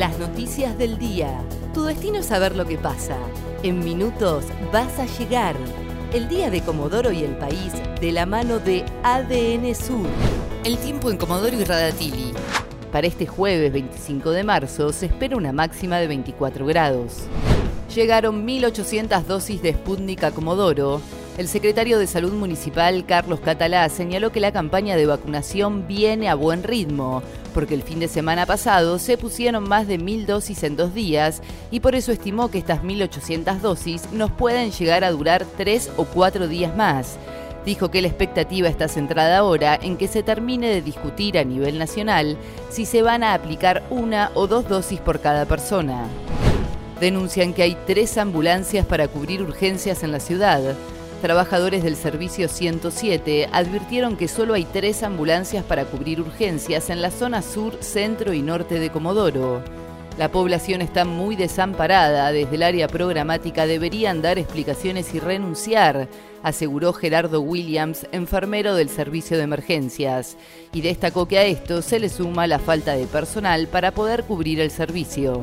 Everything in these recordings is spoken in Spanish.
Las noticias del día. Tu destino es saber lo que pasa. En minutos vas a llegar. El día de Comodoro y el país de la mano de ADN Sur. El tiempo en Comodoro y Radatili. Para este jueves 25 de marzo se espera una máxima de 24 grados. Llegaron 1.800 dosis de Sputnik a Comodoro el secretario de Salud Municipal, Carlos Catalá, señaló que la campaña de vacunación viene a buen ritmo, porque el fin de semana pasado se pusieron más de mil dosis en dos días y por eso estimó que estas 1.800 dosis nos pueden llegar a durar tres o cuatro días más. Dijo que la expectativa está centrada ahora en que se termine de discutir a nivel nacional si se van a aplicar una o dos dosis por cada persona. Denuncian que hay tres ambulancias para cubrir urgencias en la ciudad. Trabajadores del Servicio 107 advirtieron que solo hay tres ambulancias para cubrir urgencias en la zona sur, centro y norte de Comodoro. La población está muy desamparada. Desde el área programática deberían dar explicaciones y renunciar, aseguró Gerardo Williams, enfermero del servicio de emergencias, y destacó que a esto se le suma la falta de personal para poder cubrir el servicio.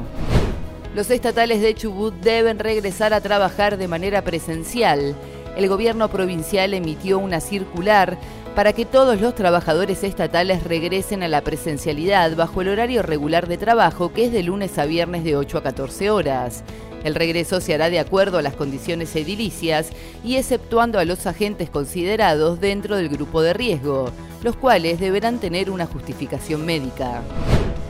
Los estatales de Chubut deben regresar a trabajar de manera presencial el gobierno provincial emitió una circular para que todos los trabajadores estatales regresen a la presencialidad bajo el horario regular de trabajo, que es de lunes a viernes de 8 a 14 horas. El regreso se hará de acuerdo a las condiciones edilicias y exceptuando a los agentes considerados dentro del grupo de riesgo, los cuales deberán tener una justificación médica.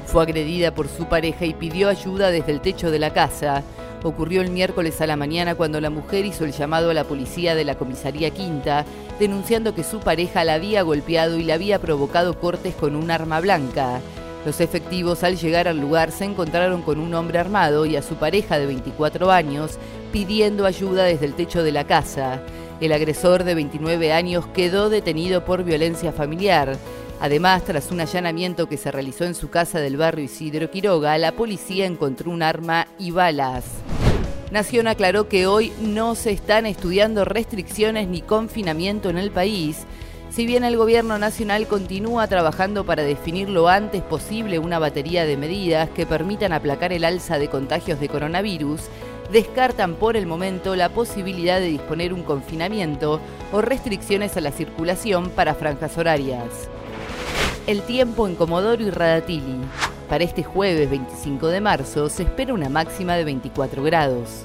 Fue agredida por su pareja y pidió ayuda desde el techo de la casa ocurrió el miércoles a la mañana cuando la mujer hizo el llamado a la policía de la comisaría Quinta, denunciando que su pareja la había golpeado y le había provocado cortes con un arma blanca. Los efectivos al llegar al lugar se encontraron con un hombre armado y a su pareja de 24 años pidiendo ayuda desde el techo de la casa. El agresor de 29 años quedó detenido por violencia familiar. Además, tras un allanamiento que se realizó en su casa del barrio Isidro Quiroga, la policía encontró un arma y balas. Nación aclaró que hoy no se están estudiando restricciones ni confinamiento en el país. Si bien el gobierno nacional continúa trabajando para definir lo antes posible una batería de medidas que permitan aplacar el alza de contagios de coronavirus, descartan por el momento la posibilidad de disponer un confinamiento o restricciones a la circulación para franjas horarias. El tiempo en Comodoro y Radatili. Para este jueves 25 de marzo se espera una máxima de 24 grados.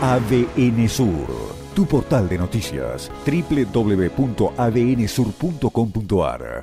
ADN Sur, tu portal de noticias, www.adnsur.com.ar